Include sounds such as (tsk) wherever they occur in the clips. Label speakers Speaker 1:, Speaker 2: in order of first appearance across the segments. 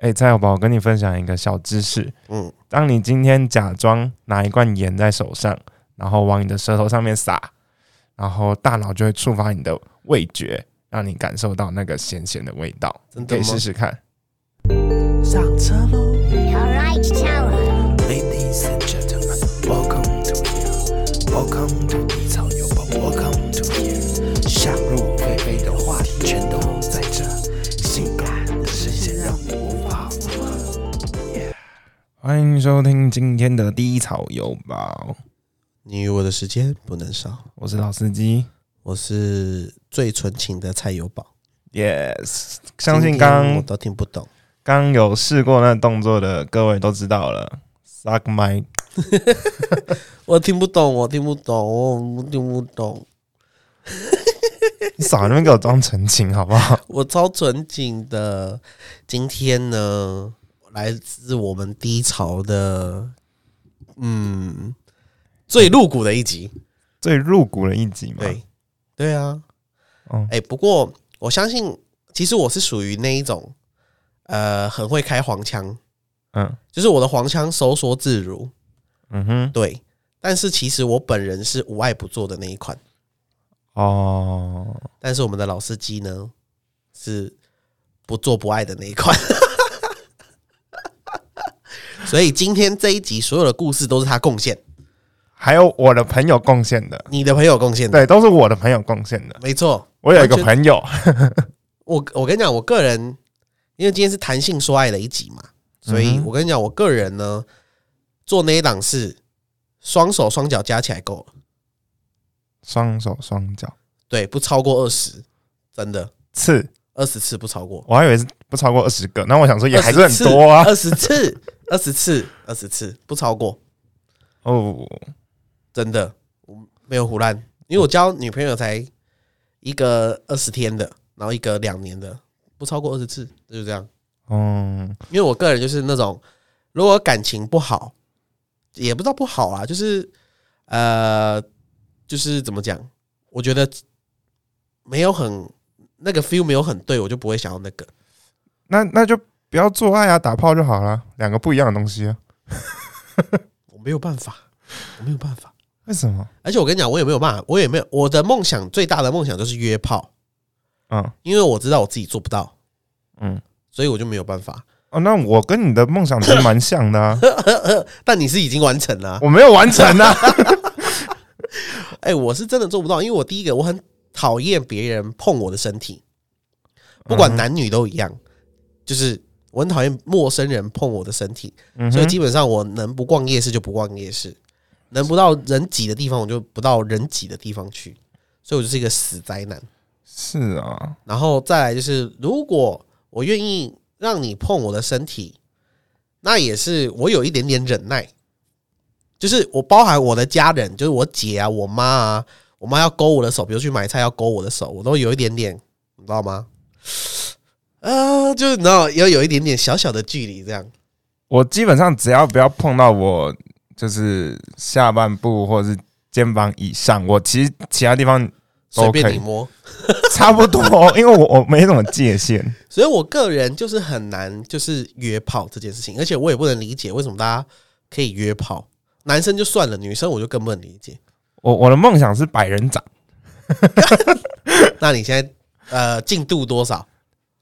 Speaker 1: 哎，蔡小宝，我跟你分享一个小知识。
Speaker 2: 嗯，
Speaker 1: 当你今天假装拿一罐盐在手上，然后往你的舌头上面撒，然后大脑就会触发你的味觉，让你感受到那个咸咸的味道。
Speaker 2: 真的吗
Speaker 1: 可以试试看。
Speaker 2: 上车喽
Speaker 3: Alright,
Speaker 2: Tower.，Ladies and gentlemen, welcome to here, welcome to，welcome to here。想入非非的话题全都
Speaker 1: 欢迎收听今天的低草有宝，
Speaker 2: 你与我的时间不能少，
Speaker 1: 我是老司机。
Speaker 2: 我是最纯情的菜油宝。
Speaker 1: Yes，相信
Speaker 2: 今天
Speaker 1: 刚
Speaker 2: 我都听不懂，
Speaker 1: 刚有试过那动作的各位都知道了。Suck my，(laughs)
Speaker 2: 我听不懂，我听不懂，我听不懂。
Speaker 1: 你少在那边给我装纯情好不好？(laughs)
Speaker 2: 我超纯情的。今天呢，来自我们低潮的，嗯，最露骨的一集。
Speaker 1: 最入骨的一集嘛。
Speaker 2: 对，对啊。
Speaker 1: 哦
Speaker 2: 哎、不过我相信，其实我是属于那一种，呃，很会开黄腔，
Speaker 1: 嗯
Speaker 2: 就是我的黄腔收缩自如。
Speaker 1: 嗯哼，
Speaker 2: 对，但是其实我本人是无爱不做的那一款。
Speaker 1: 哦，
Speaker 2: 但是我们的老司机呢，是不做不爱的那一款。(laughs) 所以今天这一集所有的故事都是他贡献，
Speaker 1: 还有我的朋友贡献的，
Speaker 2: 你的朋友贡献的，
Speaker 1: 对，都是我的朋友贡献的。
Speaker 2: 没错。
Speaker 1: 我有一个朋友，(laughs)
Speaker 2: 我我跟你讲，我个人因为今天是弹性说爱的一集嘛，所以我跟你讲，我个人呢做那一档是双手双脚加起来够了，
Speaker 1: 双手双脚。
Speaker 2: 对，不超过二十，真的。
Speaker 1: 次，
Speaker 2: 二十次不超过。
Speaker 1: 我还以为是不超过二十个，那我想说也还是很多啊。
Speaker 2: 二十次，二十次，二十次，不超过，
Speaker 1: 哦，
Speaker 2: 真的，我没有胡乱，因为我交女朋友才一个二十天的，然后一个两年的，不超过二十次，就是这样。
Speaker 1: 嗯，
Speaker 2: 因为我个人就是那种，如果感情不好，也不知道不好啊，就是呃，就是怎么讲，我觉得没有很那个 feel 没有很对，我就不会想要那个。
Speaker 1: 那那就不要做爱啊，打炮就好了，两个不一样的东西啊。(laughs)
Speaker 2: 我没有办法，我没有办法。
Speaker 1: 为什么？
Speaker 2: 而且我跟你讲，我也没有办法，我也没有我的梦想最大的梦想就是约炮，
Speaker 1: 嗯
Speaker 2: 因为我知道我自己做不到，
Speaker 1: 嗯，
Speaker 2: 所以我就没有办法。
Speaker 1: 哦，那我跟你的梦想其实蛮像的啊，(laughs)
Speaker 2: 但你是已经完成了啊、
Speaker 1: 我没有完成啊。(laughs)
Speaker 2: 哎、我是真的做不到，因为我第一个我很讨厌别人碰我的身体，不管
Speaker 1: 嗯
Speaker 2: 男女都一样，就是我很讨厌陌生人碰我的身体，
Speaker 1: 嗯
Speaker 2: 所以基本上我能不逛夜市就不逛夜市，能不到人挤的地方我就不到人挤的地方去，所以我就是一个死宅男。
Speaker 1: 是啊，
Speaker 2: 然后再来就是，如果我愿意让你碰我的身体，那也是我有一点点忍耐，就是我包含我的家人，就是我姐啊、我妈啊，我妈要勾我的手，比如去买菜要勾我的手，我都有一点点，你知道吗？啊，就是你知道要有一点点小小的距离，这样
Speaker 1: 我基本上只要不要碰到我，就是下半部或者是肩膀以上，我其实其他地方
Speaker 2: 随便你摸。
Speaker 1: 差不多，因为我我没什么界限。(laughs)
Speaker 2: 所以我个人就是很难，就是约炮这件事情，而且我也不能理解为什么大家可以约炮，男生就算了，女生我就更不能理解。
Speaker 1: 我我的梦想是百人掌，(laughs)
Speaker 2: 那你现在呃进度多少？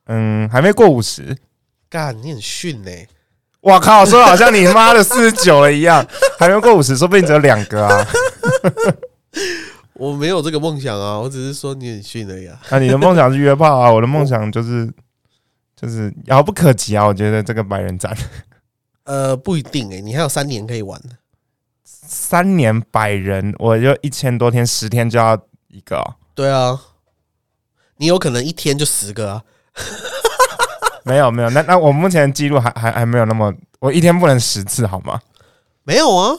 Speaker 1: 嗯，还没过五十。
Speaker 2: 干，你很逊呢、
Speaker 1: 我靠，说得好像你妈的四十九了一样，还没过五十，说不定只有两个啊。(laughs)
Speaker 2: 我没有这个梦想啊，我只是说你很逊而已啊。
Speaker 1: 那你的梦想是约炮啊，(laughs) 我的梦想就是就是遥不可及啊。我觉得这个百人斩
Speaker 2: 呃，不一定哎、你还有三年可以玩。
Speaker 1: 三年百人，我就一千多天，十天就要一个哦、
Speaker 2: 对啊，你有可能一天就十个啊。(laughs)
Speaker 1: 没有没有，那那我目前记录还还还没有那么，我一天不能十次好吗？
Speaker 2: 没有啊，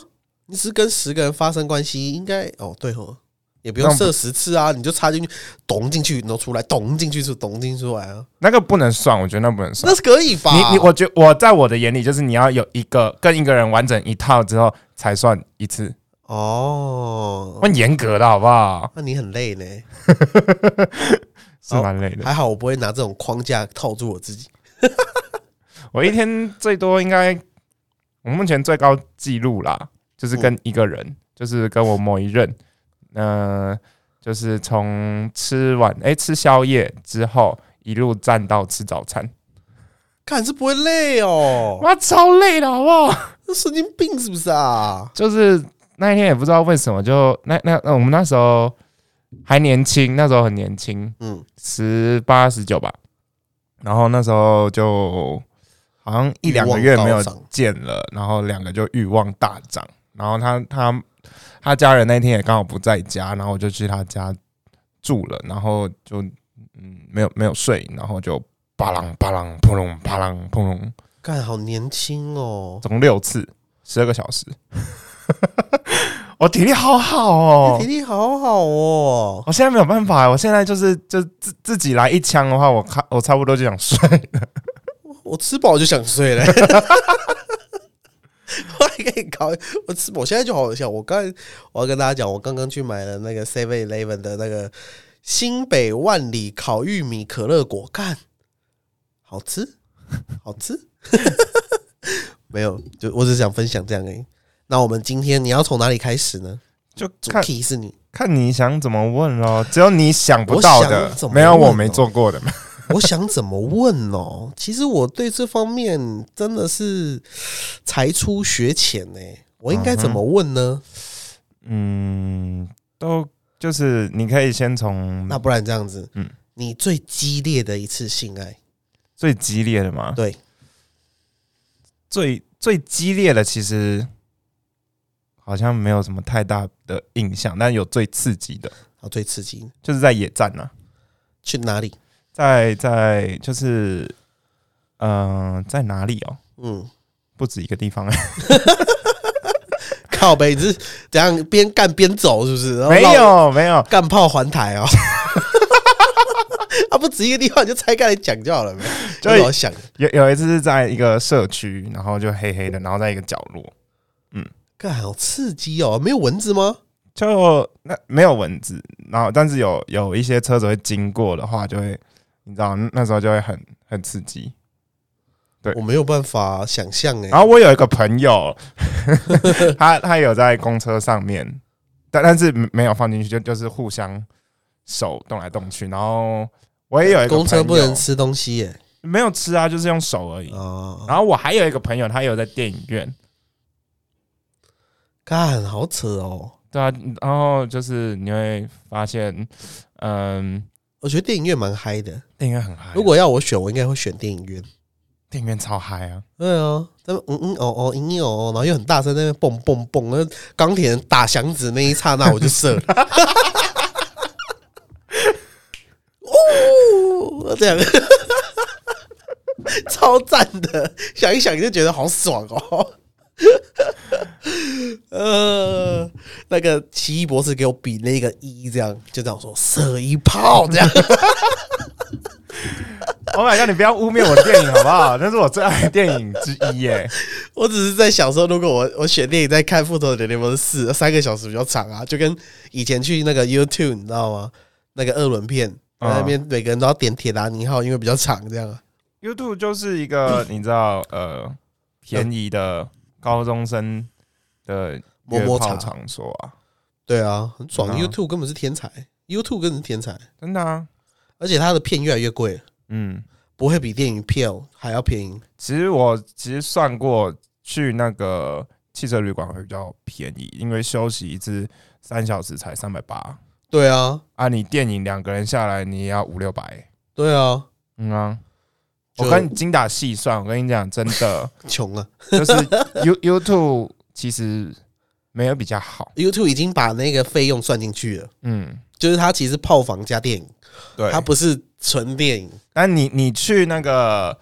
Speaker 2: 你只是跟十个人发生关系，应该哦对哦，也不用射十次啊，你就插进去，咚进去，然后出来，咚进去出，咚进出来啊，
Speaker 1: 那个不能算，我觉得那不能算
Speaker 2: 那。是可以吧？
Speaker 1: 你你我觉我在我的眼里就是你要有一个跟一个人完整一套之后才算一次，
Speaker 2: 哦，
Speaker 1: 很严格的好不好？
Speaker 2: 那你很累呢。(laughs)
Speaker 1: 是蛮累的。
Speaker 2: 还好我不会拿这种框架套住我自己。(laughs)
Speaker 1: 我一天最多应该，我目前最高纪录啦，就是跟一个人，就是跟我某一任，呃，就是从吃完哎、吃宵夜之后，一路站到吃早餐，
Speaker 2: 看是不会累哦，
Speaker 1: 哇，超累的好不好？
Speaker 2: 这神经病是不是啊？
Speaker 1: 就是那一天也不知道为什么，就那那那我们那时候还年轻，那时候很年轻，
Speaker 2: 嗯，
Speaker 1: 十八十九吧。然后那时候就好像一两个月没有见了，然后两个就欲望大涨。然后他他他家人那天也刚好不在家，然后我就去他家住了，然后就嗯没有没有睡，然后就巴啷巴啷扑隆巴啷扑隆，
Speaker 2: 干好年轻哦，
Speaker 1: 总共六次，十二个小时。我体力好好哦
Speaker 2: 体，力好好哦。
Speaker 1: 我现在没有办法，我现在就是就自自己来一枪的话，我看我差不多就想睡了。(laughs)
Speaker 2: 我吃饱就想睡了。(laughs) 我还可以搞，我吃，我现在就好笑。我刚才我要跟大家讲，我刚刚去买了那个 Seven Eleven 的那个新北万里烤玉米可乐果，干好吃，好吃。(laughs) 没有，就我只是想分享这样而已。那我们今天你要从哪里开始呢？
Speaker 1: 就
Speaker 2: 主
Speaker 1: 看
Speaker 2: key 是你，
Speaker 1: 看你想怎么问咯，只有你想不到
Speaker 2: 我
Speaker 1: 的
Speaker 2: 想怎，么
Speaker 1: 没有我没做过的嘛。
Speaker 2: 我想怎么问哦？其实我对这方面真的是才出学浅呢。我应该怎么问呢？
Speaker 1: 嗯，都就是你可以先从
Speaker 2: 那不然这样子，
Speaker 1: 嗯
Speaker 2: 你最激烈的一次性爱，
Speaker 1: 最激烈的嘛，
Speaker 2: 对，
Speaker 1: 最最激烈的其实好像没有什么太大的印象，但有最刺激的，
Speaker 2: 啊最刺激，
Speaker 1: 就是在野战呐、
Speaker 2: 去哪里？
Speaker 1: 在在就是嗯、呃在哪里哦？
Speaker 2: 嗯，
Speaker 1: 不止一个地方，(laughs)
Speaker 2: 靠北，你是怎样边干边走是不是？然后
Speaker 1: 没
Speaker 2: 绕
Speaker 1: 有没有，
Speaker 2: 干炮环台哦。(laughs) 啊，不止一个地方，你就拆开来讲就好了。
Speaker 1: 就
Speaker 2: 就我想，
Speaker 1: 有有一次是在一个社区，然后就黑黑的，然后在一个角落，
Speaker 2: 干好刺激哦！没有蚊子吗？
Speaker 1: 就那没有蚊子，然后但是有有一些车子会经过的话，就会你知道那时候就会很很刺激。对
Speaker 2: 我没有办法想象哎。
Speaker 1: 然后我有一个朋友，(laughs) 他他有在公车上面，但但是没有放进去，就就是互相手动来动去。然后我也有一个
Speaker 2: 公车不能吃东西耶。
Speaker 1: 没有吃啊，就是用手而已。
Speaker 2: 哦，
Speaker 1: 然后我还有一个朋友，他有在电影院，
Speaker 2: 干好扯哦！
Speaker 1: 对啊，然后就是你会发现，嗯，
Speaker 2: 我觉得电影院蛮嗨的。
Speaker 1: 电影院很嗨啊，
Speaker 2: 如果要我选，我应该会选电影院。
Speaker 1: 电影院超嗨啊，
Speaker 2: 对啊，他们嗯嗯哦哦嘤嘤哦哦，然后又很大声在那边蹦蹦蹦，那钢铁人打响指那一刹那我就射了。哦，这样 (laughs) 超赞的，想一想就觉得好爽哦。呃，那个奇异博士给我比那个一，这样就这样说射一炮这样。
Speaker 1: Oh my god！你不要污蔑我的电影好不好？那是我最爱的电影之一耶。(laughs)
Speaker 2: 我只是在想说，如果我我选电影在看《复仇者联盟四》，三个小时比较长啊，就跟以前去那个 YouTube 你知道吗？那个二轮片，
Speaker 1: 嗯
Speaker 2: 那边每个人都要点铁达尼号，因为比较长，这样啊。
Speaker 1: YouTube 就是一个你知道呃便宜的高中生的
Speaker 2: 摸摸茶。
Speaker 1: 场所啊，
Speaker 2: 对啊，很爽。
Speaker 1: 嗯啊。
Speaker 2: YouTube 根本是天才，YouTube 根本是天才，
Speaker 1: 真的啊。
Speaker 2: 而且它的片越来越贵，
Speaker 1: 嗯，
Speaker 2: 不会比电影票还要便宜。
Speaker 1: 其实我其实算过去那个汽车旅馆会比较便宜，因为休息一次三小时才三百八。
Speaker 2: 对啊，
Speaker 1: 啊，你电影两个人下来你也要五六百。
Speaker 2: 对啊，
Speaker 1: 嗯啊，我跟你精打细算，我跟你讲，真的。(laughs)
Speaker 2: 穷了
Speaker 1: 就是 You YouTube 其实没有比较好。
Speaker 2: ！YouTube 已经把那个费用算进去了，
Speaker 1: 嗯，
Speaker 2: 就是它其实炮房加电影，
Speaker 1: 对，
Speaker 2: 它不是纯电影。
Speaker 1: 但你你去那个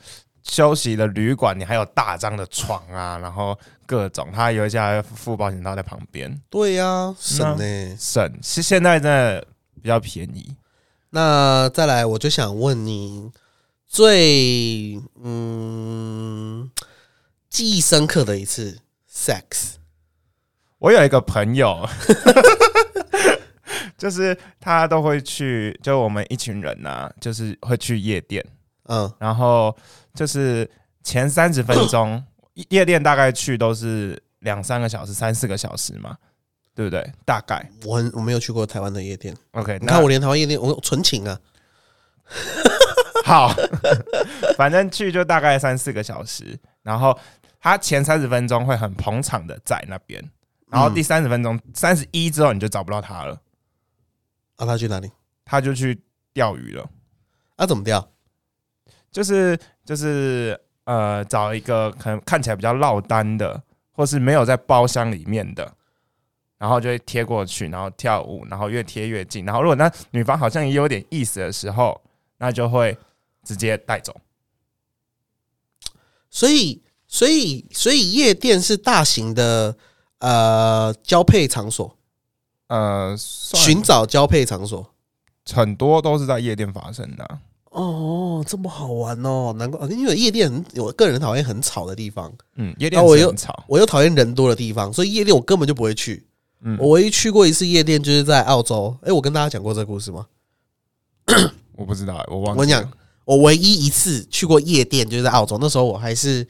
Speaker 1: 休息的旅馆，你还有大张的床啊，然后各种，它有一些附保险套在旁边，
Speaker 2: 对呀、省呢、
Speaker 1: 省是现在真的比较便宜。
Speaker 2: 那再来，我就想问你最嗯记忆深刻的一次 sex，
Speaker 1: 我有一个朋友，(laughs) 就是他都会去，就我们一群人呐、就是会去夜店，
Speaker 2: 嗯。
Speaker 1: 然后就是前三十分钟 (coughs) 夜店大概去都是两三个小时、三四个小时嘛，对不对？大概。
Speaker 2: 我很我没有去过台湾的夜店
Speaker 1: ，OK
Speaker 2: 你
Speaker 1: 那。
Speaker 2: 看我连台湾夜店我纯情啊，
Speaker 1: 好，(laughs) 反正去就大概三四个小时，然后他前三十分钟会很捧场的在那边，然后第三十分钟三十一之后你就找不到他了，
Speaker 2: 啊，他去哪里？
Speaker 1: 他就去钓鱼了，
Speaker 2: 啊，怎么钓？
Speaker 1: 就是就是呃找一个可能看起来比较落单的，或是没有在包厢里面的。然后就会贴过去，然后跳舞，然后越贴越近。然后如果那女方好像也有点意思的时候，那就会直接带走。
Speaker 2: 所以，所以，所以夜店是大型的呃交配场所，
Speaker 1: 呃，算
Speaker 2: 寻找交配场所。
Speaker 1: 很多都是在夜店发生的啊、
Speaker 2: 哦，这么好玩哦！难怪，因为夜店很，我个人讨厌很吵的地方，
Speaker 1: 嗯，夜店
Speaker 2: 啊我又
Speaker 1: 很吵，
Speaker 2: 我又讨厌人多的地方，所以夜店我根本就不会去。
Speaker 1: 嗯，
Speaker 2: 我唯一去过一次夜店，就是在澳洲。哎、我跟大家讲过这个故事吗？
Speaker 1: 我不知道，我忘记了。
Speaker 2: 我跟你讲，我唯一一次去过夜店，就是在澳洲。那时候我还是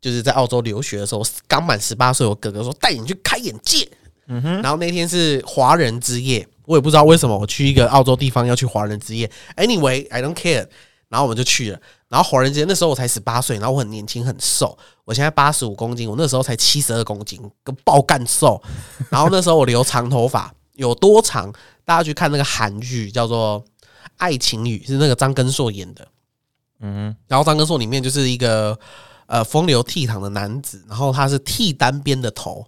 Speaker 2: 就是在澳洲留学的时候，刚满十八岁，我哥哥说带你去开眼界。
Speaker 1: 嗯哼，
Speaker 2: 然后那天是华人之夜，我也不知道为什么我去一个澳洲地方要去华人之夜。Anyway，I don't care。然后我们就去了。然后华人之夜那时候我才十八岁，然后我很年轻很瘦，我现在八十五公斤，我那时候才七十二公斤，跟爆干瘦。然后那时候我留长头发，(laughs) 有多长？大家去看那个韩剧叫做《爱情语》，是那个张根硕演的。
Speaker 1: 嗯
Speaker 2: 然后张根硕里面就是一个呃风流倜傥的男子，然后他是剃单边的头，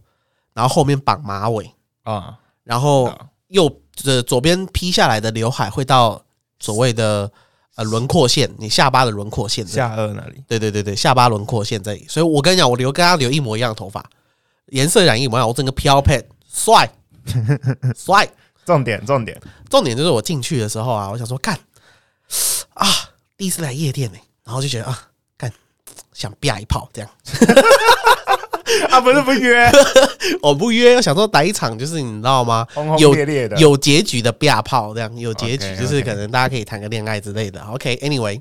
Speaker 2: 然后后面绑马尾，
Speaker 1: 啊，
Speaker 2: 然后
Speaker 1: 啊
Speaker 2: 右呃左边披下来的刘海会到所谓的呃轮廓线，你下巴的轮廓线。
Speaker 1: 下颚那里，
Speaker 2: 对对对对，下巴轮廓线这里。所以我跟你讲，我留跟他留一模一样的头发，颜色染一模一样，我整个飘配帅 (laughs) 帅。
Speaker 1: 重点重点，
Speaker 2: 重点就是我进去的时候啊，我想说干啊，第一次来夜店呢、然后就觉得啊干想啪一炮这样。(laughs)
Speaker 1: 啊，不是不约，
Speaker 2: 我 (laughs) 不约，我想说打一场就是你知道吗？
Speaker 1: 轰轰
Speaker 2: 有
Speaker 1: 烈烈的，
Speaker 2: 有结局的啪炮，这样有结局就是可能大家可以谈个恋爱之类的。OK，Anyway，、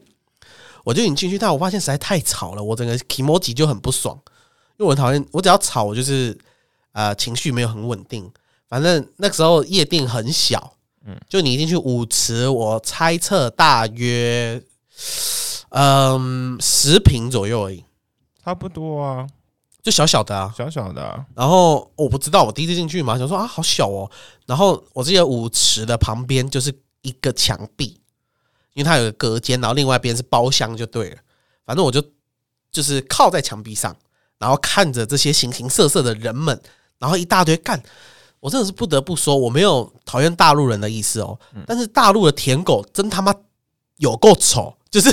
Speaker 2: 我就已经进去，但我发现实在太吵了，我整个 emoji 就很不爽，因为我很讨厌，我只要吵，我就是呃情绪没有很稳定。反正那时候夜店很小，嗯，就你一进去舞池，我猜测大约嗯十平左右而已，
Speaker 1: 差不多啊，
Speaker 2: 就小小的啊。
Speaker 1: 小小的啊，
Speaker 2: 然后我不知道，我第一次进去嘛，想说啊，好小哦。然后我记得舞池的旁边就是一个墙壁，因为它有个隔间，然后另外一边是包厢，就对了。反正我就就是靠在墙壁上，然后看着这些形形色色的人们，然后一大堆干。我真的是不得不说，我没有讨厌大陆人的意思哦，但是大陆的舔狗真他妈有够丑，就是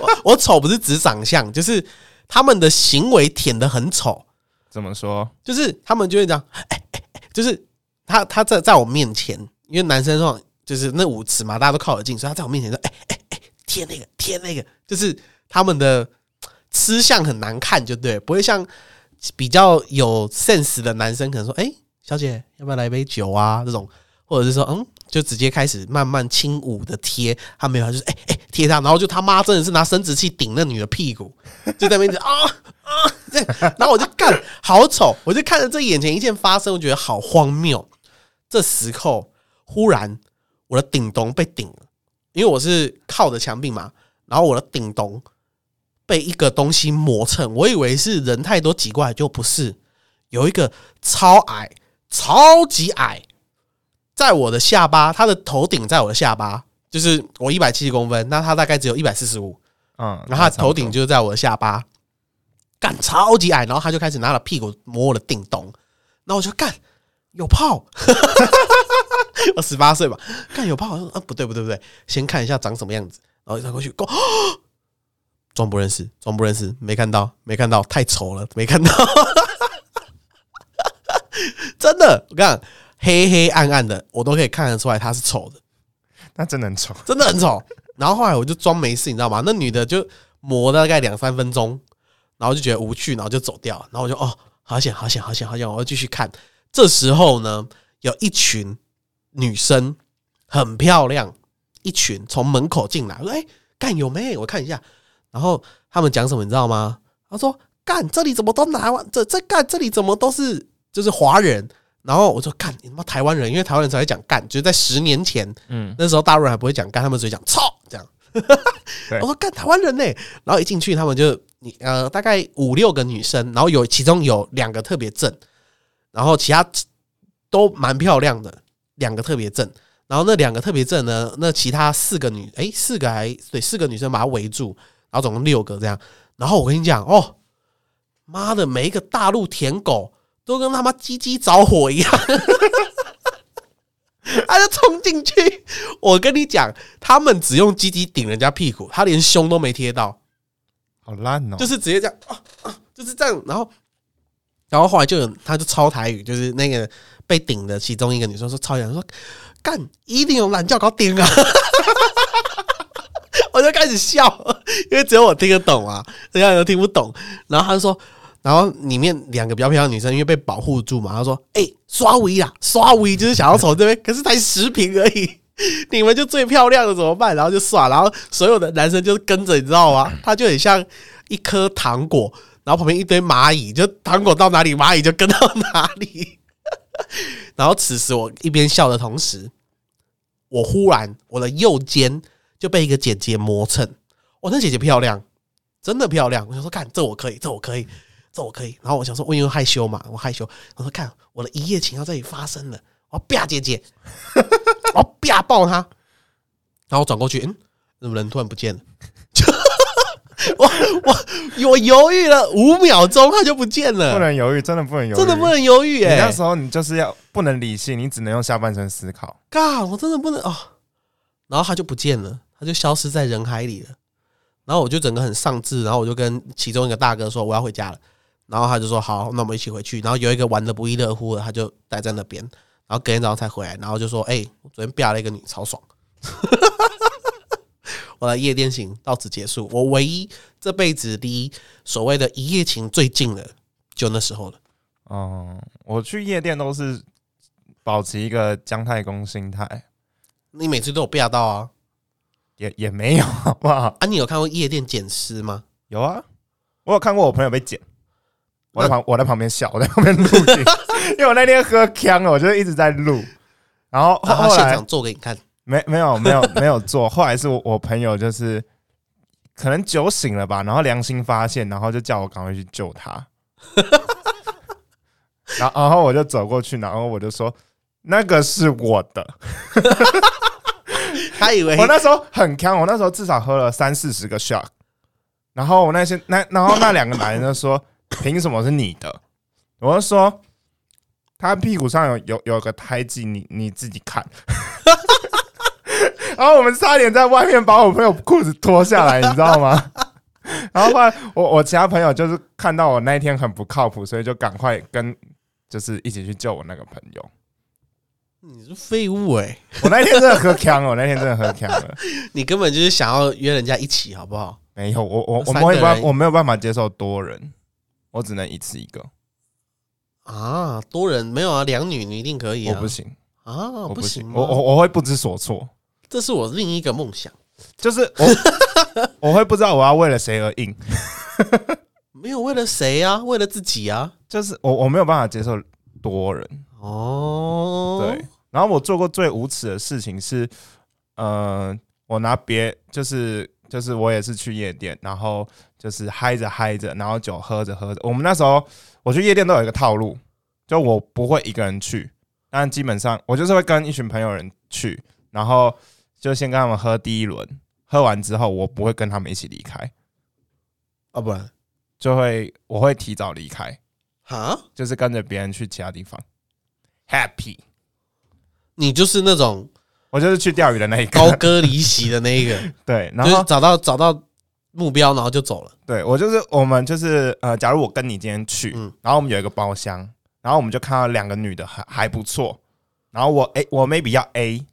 Speaker 2: 我我丑不是指长相，就是他们的行为舔的很丑。
Speaker 1: 怎么说？
Speaker 2: 就是他们就会这样，哎哎哎，就是他他在在我面前，因为男生那种就是那舞池嘛，大家都靠得近，所以他在我面前说，哎哎哎，贴那个贴那个，就是他们的吃相很难看，就对，不会像比较有 sense 的男生可能说，哎，小姐要不要来杯酒啊这种，或者是说，嗯，就直接开始慢慢轻舞的贴，他没有，就是哎哎贴他，然后就他妈真的是拿生殖器顶那女的屁股，就在那边啊啊 (laughs) 这，然后我就干好丑，我就看着这眼前一切发生，我觉得好荒谬。这时候忽然我的顶咚被顶了，因为我是靠着墙壁嘛，然后我的顶咚被一个东西磨蹭，我以为是人太多挤过来，就不是，有一个超矮、超级矮，在我的下巴，他的头顶在我的下巴，就是我一百七十公分，那他大概只有一百四十五，
Speaker 1: 嗯，
Speaker 2: 然后他头顶就在我的下巴，干超级矮，然后他就开始拿了屁股摸我的腚咚，然后我就干有炮，(laughs) 我十八岁吧，干有炮，我说啊不对不对不对，先看一下长什么样子，然后一转过去，go，(gasps) 装不认识，装不认识，没看到没看到，太丑了，没看到，(laughs) 真的，我跟你讲，黑黑暗暗的，我都可以看得出来他是丑的。
Speaker 1: 那真的很丑，
Speaker 2: 真的很丑。然后后来我就装没事，你知道吗？那女的就磨大概两三分钟，然后就觉得无趣，然后就走掉。然后我就哦，好险，好险，好险，好险！我要继续看。这时候呢，有一群女生很漂亮，一群从门口进来，我说：“哎、干有没？我看一下。”然后他们讲什么，你知道吗？他说：“干，这里怎么都拿完？这这干这里怎么都是就是华人？”然后我说：“干，你他妈台湾人，因为台湾人才会讲干，就是在十年前
Speaker 1: 嗯，
Speaker 2: 那时候大陆人还不会讲干，他们只会讲操这样。
Speaker 1: 对
Speaker 2: 我说干台湾人呢、然后一进去他们就你呃大概五六个女生，然后有其中有两个特别正，然后其他都蛮漂亮的，两个特别正。然后那两个特别正呢，那其他四个女诶，四个还对四个女生把她围住，然后总共六个这样。然后我跟你讲哦，妈的，每一个大陆舔狗都跟他妈鸡鸡着火一样。(laughs) 他就冲进去，我跟你讲，他们只用鸡鸡顶人家屁股，他连胸都没贴到，
Speaker 1: 好烂哦，
Speaker 2: 就是直接这样啊啊，就是这样。然后，然后后来就有他就抄台语，就是那个被顶的其中一个女生说抄台语说干一定有懒觉搞顶啊，(laughs) 我就开始笑，因为只有我听得懂啊，人都听不懂。然后他就说。然后里面两个比较漂亮的女生，因为被保护住嘛，她说：“哎、刷微啦，刷微就是想要从这边，可是才十瓶而已，你们就最漂亮的怎么办？”然后就刷，然后所有的男生就是跟着，你知道吗？(laughs) 他就很像一颗糖果，然后旁边一堆蚂蚁，就糖果到哪里，蚂蚁就跟到哪里。(laughs) 然后此时我一边笑的同时，我忽然我的右肩就被一个姐姐磨蹭，我、那姐姐漂亮，真的漂亮。我想说，看这我可以，这我可以，这我可以。然后我想说，我因为害羞嘛，我害羞。我说，看我的一夜情要这里发生了，我要啪姐姐，(laughs) 我要啪抱他。然后我转过去，嗯，怎么人突然不见了？就 (laughs) 我我我犹豫了五秒钟，他就不见了不，
Speaker 1: 能犹豫，真的不能犹豫，
Speaker 2: 真的不。能犹豫
Speaker 1: 你
Speaker 2: 哎、
Speaker 1: 那时候你就是要不能理性，你只能用下半身思考。
Speaker 2: 嘎，我真的不能哦。然后他就不见了，他就消失在人海里了。然后我就整个很丧志，然后我就跟其中一个大哥说我要回家了，然后他就说好，那我们一起回去。然后有一个玩的不亦乐乎的，他就待在那边，然后隔天早上才回来，然后就说哎、我昨天啪了一个女，超爽。我的夜店行到此结束，我唯一这辈子离所谓的一夜情最近的，就那时候了。
Speaker 1: 哦、我去夜店都是保持一个姜太公心态，
Speaker 2: 你每次都有啪到啊？
Speaker 1: 也也没有，好不好？
Speaker 2: 啊，你有看过夜店捡尸吗？
Speaker 1: 有啊，我有看过我朋友被剪，我在旁我在旁边笑，我在旁边录影，因为我那天喝呛了，我就一直在录。然后
Speaker 2: 然后
Speaker 1: 来
Speaker 2: 现场做给你看，
Speaker 1: 没没有没有没有做，后来是我我朋友就是可能酒醒了吧，然后良心发现，然后就叫我赶快去救他。然后然后我就走过去，然后我就说那个是我的。(laughs)
Speaker 2: 他以为
Speaker 1: 我那时候很强，我那时候至少喝了三四十个 shot，然后我那些那然后那两个男人就说凭什么是你的？我就说他屁股上有有有个胎记，你你自己看。(laughs) 然后我们差点在外面把我朋友裤子脱下来，你知道吗？然后后来我我其他朋友就是看到我那一天很不靠谱，所以就赶快跟就是一起去救我那个朋友。
Speaker 2: 你是废物哎、
Speaker 1: 我那天真的喝呛了，我那天真的喝呛了。(laughs)
Speaker 2: 你根本就是想要约人家一起，好不好？
Speaker 1: 没有，我我我
Speaker 2: 三
Speaker 1: 没有办
Speaker 2: 个人
Speaker 1: 我没有办法接受多人，我只能一次一个，
Speaker 2: 啊，多人没有啊，两女你一定可以啊。
Speaker 1: 我不行，
Speaker 2: 啊，
Speaker 1: 我不行，我我我会不知所措，
Speaker 2: 这是我另一个梦想，
Speaker 1: 就是我我会不知道我要为了谁而硬，(laughs)
Speaker 2: 没有为了谁啊，为了自己啊。
Speaker 1: 就是我我没有办法接受多人，
Speaker 2: 哦，
Speaker 1: 对，。然后我做过最无耻的事情是，呃，我拿别就是就是我也是去夜店，然后就是嗨着嗨着，然后酒喝着喝着。我们那时候我去夜店都有一个套路，就我不会一个人去，但基本上我就是会跟一群朋友人去，然后就先跟他们喝第一轮，喝完之后我不会跟他们一起离开，
Speaker 2: 啊，不然
Speaker 1: 就会我会提早离开，
Speaker 2: 哈，
Speaker 1: 就是跟着别人去其他地方，happy。
Speaker 2: 你就是那种
Speaker 1: 我就是去钓鱼的那一个，
Speaker 2: 高歌离席的那一个，(laughs)
Speaker 1: 对，然后
Speaker 2: 就是找到找到目标，然后就走了。
Speaker 1: 对我就是我们就是呃，假如我跟你今天去，
Speaker 2: 嗯。
Speaker 1: 然后我们有一个包厢，然后我们就看到两个女的还还不错，然后我 A 我 maybe 要 A，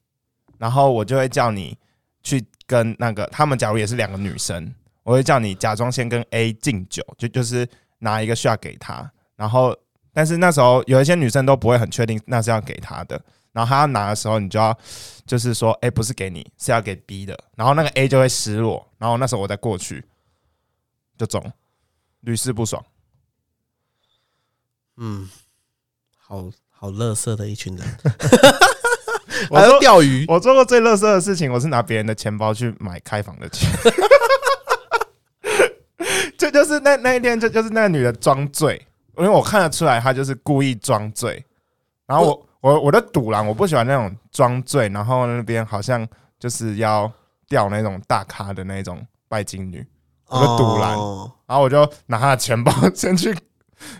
Speaker 1: 然后我就会叫你去跟那个他们，假如也是两个女生，我会叫你假装先跟 A 敬酒，就就是拿一个 shot 给她，然后但是那时候有一些女生都不会很确定那是要给她的，然后她要拿的时候，你就要就是说，哎、不是给你，是要给 B 的，然后那个 A 就会失落，然后那时候我再过去，就中，屡试不爽。
Speaker 2: 嗯，好好乐色的一群人，(laughs)
Speaker 1: 我
Speaker 2: 还要
Speaker 1: 做
Speaker 2: 钓鱼，
Speaker 1: 我做过最乐色的事情，我是拿别人的钱包去买开房的钱。(laughs) 就就是那那一天，就就是那个女的装醉，因为我看得出来他就是故意装醉。然后我我我的赌狼，我不喜欢那种装醉，然后那边好像就是要钓那种大咖的那种拜金女。我的赌篮
Speaker 2: 哦
Speaker 1: 然后我就拿他的钱包 (laughs) 先去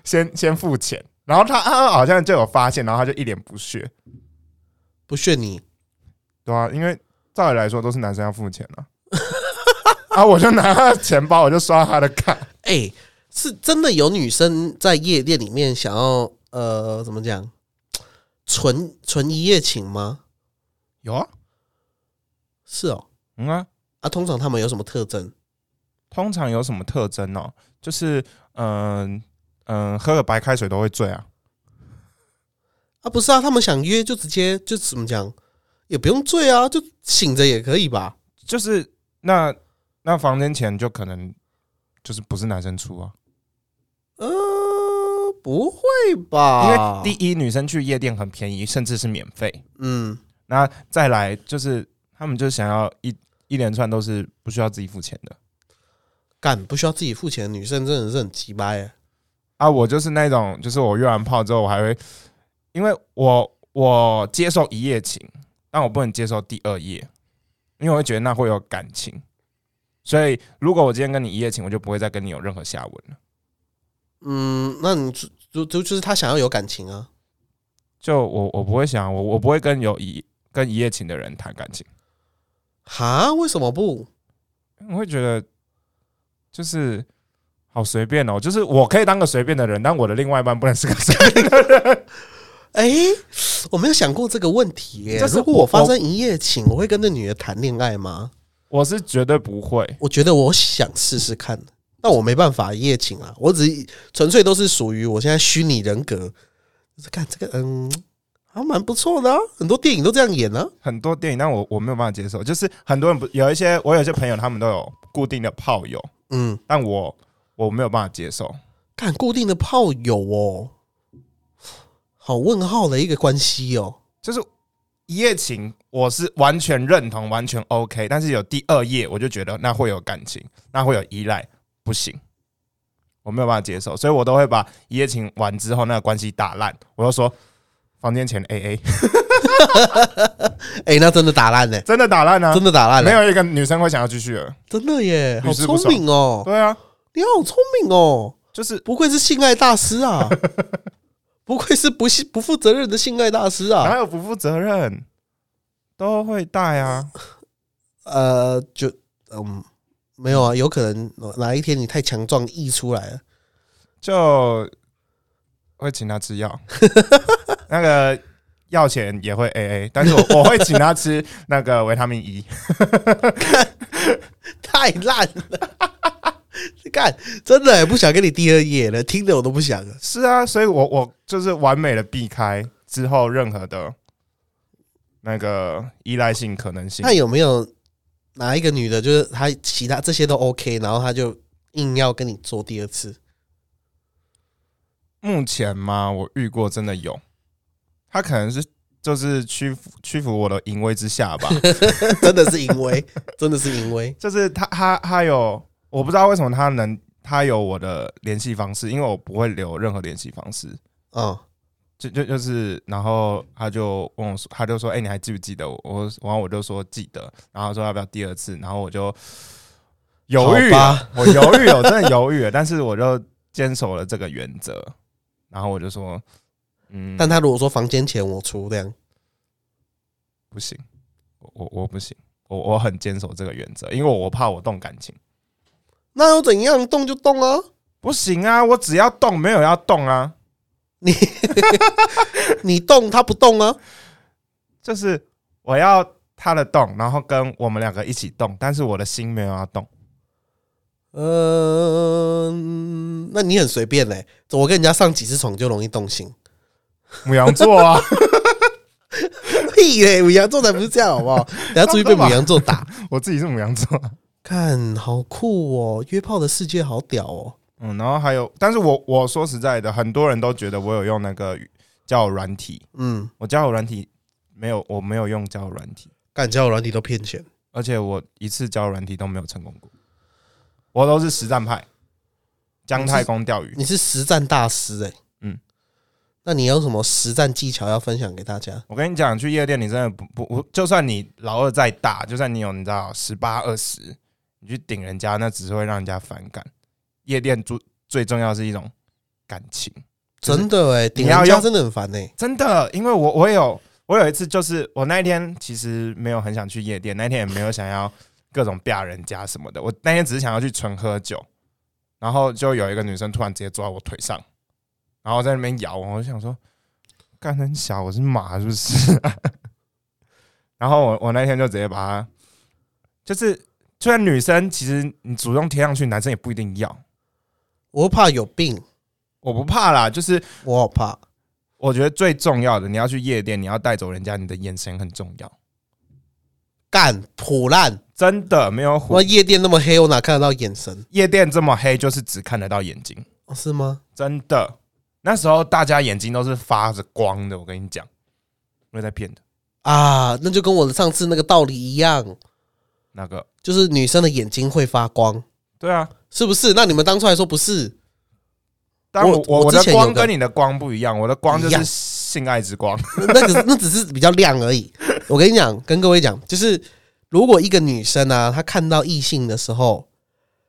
Speaker 1: 先先付钱，然后他他好像就有发现，然后他就一脸不屑。
Speaker 2: 不屑你，
Speaker 1: 对啊，因为照理来说都是男生要付钱啊。(laughs) 啊，我就拿他的钱包，我就刷他的卡。
Speaker 2: 哎、是真的有女生在夜店里面想要呃，怎么讲，纯纯一夜情吗？
Speaker 1: 有啊，
Speaker 2: 是哦，
Speaker 1: 嗯啊。
Speaker 2: 啊，通常他们有什么特征？
Speaker 1: 通常有什么特征哦？就是嗯嗯、喝个白开水都会醉啊。
Speaker 2: 啊，不是啊，他们想约就直接就怎么讲，也不用醉啊，就醒着也可以吧？
Speaker 1: 就是那那房间钱就可能就是不是男生出啊，
Speaker 2: 呃，不会吧？
Speaker 1: 因为第一女生去夜店很便宜，甚至是免费。
Speaker 2: 嗯，
Speaker 1: 那再来就是他们就想要一一连串都是不需要自己付钱的
Speaker 2: 干不需要自己付钱的女生真的是很鸡掰耶。
Speaker 1: 啊。我就是那种，就是我约完炮之后，我还会，因为我我接受一夜情，但我不能接受第二夜，因为我会觉得那会有感情。所以如果我今天跟你一夜情，我就不会再跟你有任何下文了。
Speaker 2: 嗯，那你就就就就是他想要有感情啊？
Speaker 1: 就我我不会想我我不会跟有一跟一夜情的人谈感情，
Speaker 2: 哈？为什么不？
Speaker 1: 我会觉得就是好随便哦，就是我可以当个随便的人，但我的另外一半不能是个随便的人。(laughs)
Speaker 2: 哎、我没有想过这个问题耶。如果我
Speaker 1: 我
Speaker 2: 发生一夜情，我会跟那女的谈恋爱吗？
Speaker 1: 我是绝对不会，
Speaker 2: 我觉得我想试试看，但我没办法一夜情啊。我只纯粹都是属于我现在虚拟人格，就是看这个，嗯，还蛮不错的啊。很多电影都这样演啊。
Speaker 1: 很多电影，但我我没有办法接受。就是很多人不有一些，我有一些朋友，他们都有固定的炮友，
Speaker 2: 嗯，
Speaker 1: 但我我没有办法接受。
Speaker 2: 看固定的炮友哦，好问号的一个关系哦。
Speaker 1: 就是一夜情，我是完全认同，完全 OK。但是有第二夜，我就觉得那会有感情，那会有依赖，不行，我没有办法接受。所以我都会把一夜情完之后那个关系打烂，我就说房间钱 AA，
Speaker 2: 哎、(laughs) 那真的打烂呢、
Speaker 1: 真的打烂啊！
Speaker 2: 真的打烂了、
Speaker 1: 没有一个女生会想要继续了。
Speaker 2: 真的耶，好聪明哦，
Speaker 1: 对啊，
Speaker 2: 你好聪明哦，
Speaker 1: 就是
Speaker 2: 不愧是性爱大师啊，(laughs) 不愧是不不负责任的性爱大师啊。
Speaker 1: 哪有不负责任，都会带啊。
Speaker 2: 呃，就嗯，没有啊，有可能哪一天你太强壮溢出来了。
Speaker 1: 就会请他吃药，(laughs) 那个药钱也会 A A，但是我 (laughs) 我会请他吃那个维他命 E。
Speaker 2: 太烂了，(laughs) 干，真的也不想跟你第二页了，听的我都不想了。
Speaker 1: 是啊，所以我我就是完美的避开之后任何的那个依赖性可能性
Speaker 2: 那。有没有哪一个女的，就是她其他这些都 OK，然后她就硬要跟你做第二次？
Speaker 1: 目前嘛，我遇过真的有，她可能是就是屈服屈服我的淫威之下吧。(laughs)
Speaker 2: 真的是淫威，真的是淫威。
Speaker 1: 就是她她她有，我不知道为什么她能她有我的联系方式，因为我不会留任何联系方式。
Speaker 2: 嗯，
Speaker 1: 就就就是，然后他就问我说，他就说：“哎、你还记不记得我？”我然后我就说记得，然后说要不要第二次，然后我就犹豫
Speaker 2: 好
Speaker 1: 了，我犹豫了，我真的犹豫了，但是我就坚守了这个原则，然后我就说：“嗯，
Speaker 2: 但他如果说房间钱我出，这样
Speaker 1: 不行，我我我不行，我我很坚守这个原则，因为我怕我动感情，
Speaker 2: 那又怎样？动就动啊！
Speaker 1: 不行啊，我只要动，没有要动啊，
Speaker 2: 你 (laughs) 你动他不动啊？
Speaker 1: 就是我要他的动，然后跟我们两个一起动，但是我的心没有要动。”
Speaker 2: 嗯、那你很随便嘞、我跟人家上几次床就容易动心。
Speaker 1: 母羊座啊，(laughs)
Speaker 2: 屁嘞，母羊座才不是这样，好不好？等下注意被母羊座打。(laughs)
Speaker 1: 我自己是母羊座，
Speaker 2: 看好酷哦，约炮的世界好屌哦。
Speaker 1: 嗯，然后还有，但是我我说实在的，很多人都觉得我有用那个交友软体，
Speaker 2: 嗯，
Speaker 1: 我交友软体没有，我没有用交友软体，
Speaker 2: 干交友软体都骗钱，
Speaker 1: 而且我一次交友软体都没有成功过，我都是实战派，姜太公钓鱼。
Speaker 2: 你是实战大师哎、
Speaker 1: 嗯，
Speaker 2: 那你有什么实战技巧要分享给大家？
Speaker 1: 我跟你讲，去夜店你真的不不不，就算你老二再大，就算你有你知道十八二十，你去顶人家，那只是会让人家反感。夜店最最重要是一种感情，
Speaker 2: 真的哎、顶
Speaker 1: 你要用
Speaker 2: 人家真的很烦哎、
Speaker 1: 真的，因为我我有我有一次就是我那一天其实没有很想去夜店，那天也没有想要各种啪人家什么的，我那天只是想要去纯喝酒，然后就有一个女生突然直接坐在我腿上，然后在那边咬我，我就想说，干很小，我是马是不是？(laughs) 然后我我那天就直接把她，就是虽然女生其实你主动贴上去，男生也不一定要，
Speaker 2: 我怕有病，
Speaker 1: 我不怕啦，就是
Speaker 2: 我好怕。
Speaker 1: 我觉得最重要的，你要去夜店，你要带走人家，你的眼神很重要。
Speaker 2: 干破烂！
Speaker 1: 真的没有
Speaker 2: 我
Speaker 1: 虎，
Speaker 2: 夜店那么黑，我哪看得到眼神？
Speaker 1: 夜店这么黑，就是只看得到眼睛，
Speaker 2: 哦，是吗？
Speaker 1: 真的。那时候大家眼睛都是发着光的，我跟你讲，没有在骗的。
Speaker 2: 啊，那就跟我的上次那个道理一样，
Speaker 1: 那个，
Speaker 2: 就是女生的眼睛会发光，
Speaker 1: 对啊，
Speaker 2: 是不是？那你们当初还说不是？
Speaker 1: 但我
Speaker 2: 我我
Speaker 1: 的光跟你的光不一样，我的光就是性爱之光。(laughs)
Speaker 2: 那只那只是比较亮而已。我跟你讲，跟各位讲，就是如果一个女生啊，她看到异性的时候，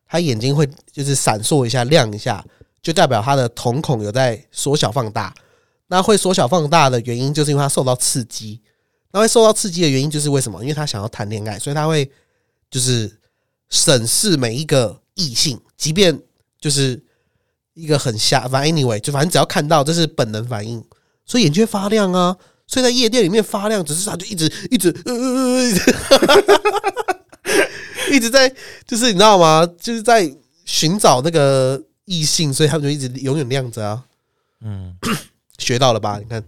Speaker 2: 她眼睛会就是闪烁一下、亮一下，就代表她的瞳孔有在缩小放大。那会缩小放大的原因，就是因为她受到刺激。那会受到刺激的原因就是为什么？因为她想要谈恋爱，所以她会就是审视每一个异性，即便就是一个很瞎，反正 anyway，就反正只要看到，这是本能反应，所以眼睛会发亮啊。所以在夜店里面发亮，只是他就一直一直呃一直一直在，就是你知道吗？就是在寻找那个异性，所以他们就一直永远亮着啊。
Speaker 1: 嗯，
Speaker 2: 学到了吧？你看，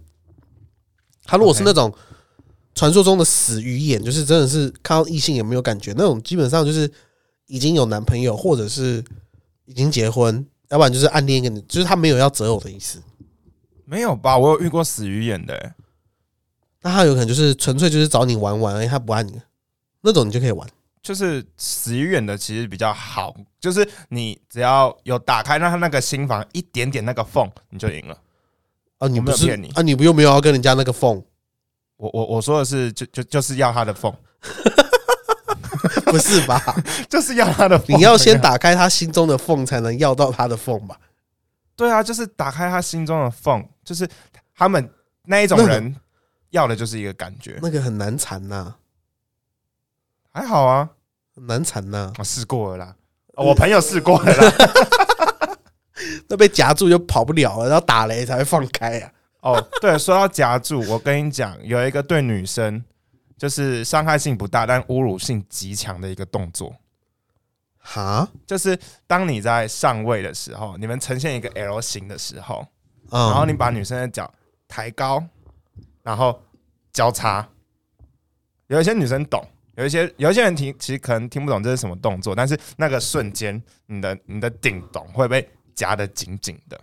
Speaker 2: 他如果是那种传说中的死鱼眼，就是真的是看到异性也没有感觉，那种基本上就是已经有男朋友，或者是已经结婚，要不然就是暗恋一个人，就是他没有要择偶的意思。
Speaker 1: 没有吧？我有遇过死鱼眼的、欸，
Speaker 2: 那他有可能就是纯粹就是找你玩玩，而已，他不爱你，那种你就可以玩。
Speaker 1: 就是死鱼眼的其实比较好，就是你只要有打开，让他那个心房一点点那个缝，你就赢了。
Speaker 2: 啊，你
Speaker 1: 没
Speaker 2: 不是
Speaker 1: 有骗你
Speaker 2: 啊，你不又没有要跟人家那个缝，
Speaker 1: 我我我说的是，就就就是要他的缝，(laughs)
Speaker 2: 不是吧？(laughs)
Speaker 1: 就是要他的缝。
Speaker 2: 你要先打开他心中的缝，才能要到他的缝吧？
Speaker 1: 对啊，就是打开他心中的缝，就是他们那一种人要的就是一个感觉。
Speaker 2: 那个很难缠呐、
Speaker 1: 还好啊，
Speaker 2: 很难缠呐、
Speaker 1: 我试过了啦，哦我朋友试过了啦。(laughs)
Speaker 2: 那被夹住就跑不了了，然后打雷才会放开啊。
Speaker 1: 哦，对，说到夹住，我跟你讲，有一个对女生就是伤害性不大，但侮辱性极强的一个动作，
Speaker 2: 哈，
Speaker 1: 就是当你在上位的时候，你们呈现一个 L 型的时候，
Speaker 2: 嗯，
Speaker 1: 然后你把女生的脚抬高，然后交叉。有一些女生懂，有一些有一些人听其实可能听不懂这是什么动作，但是那个瞬间，你的你的顶懂会被夹得紧紧的，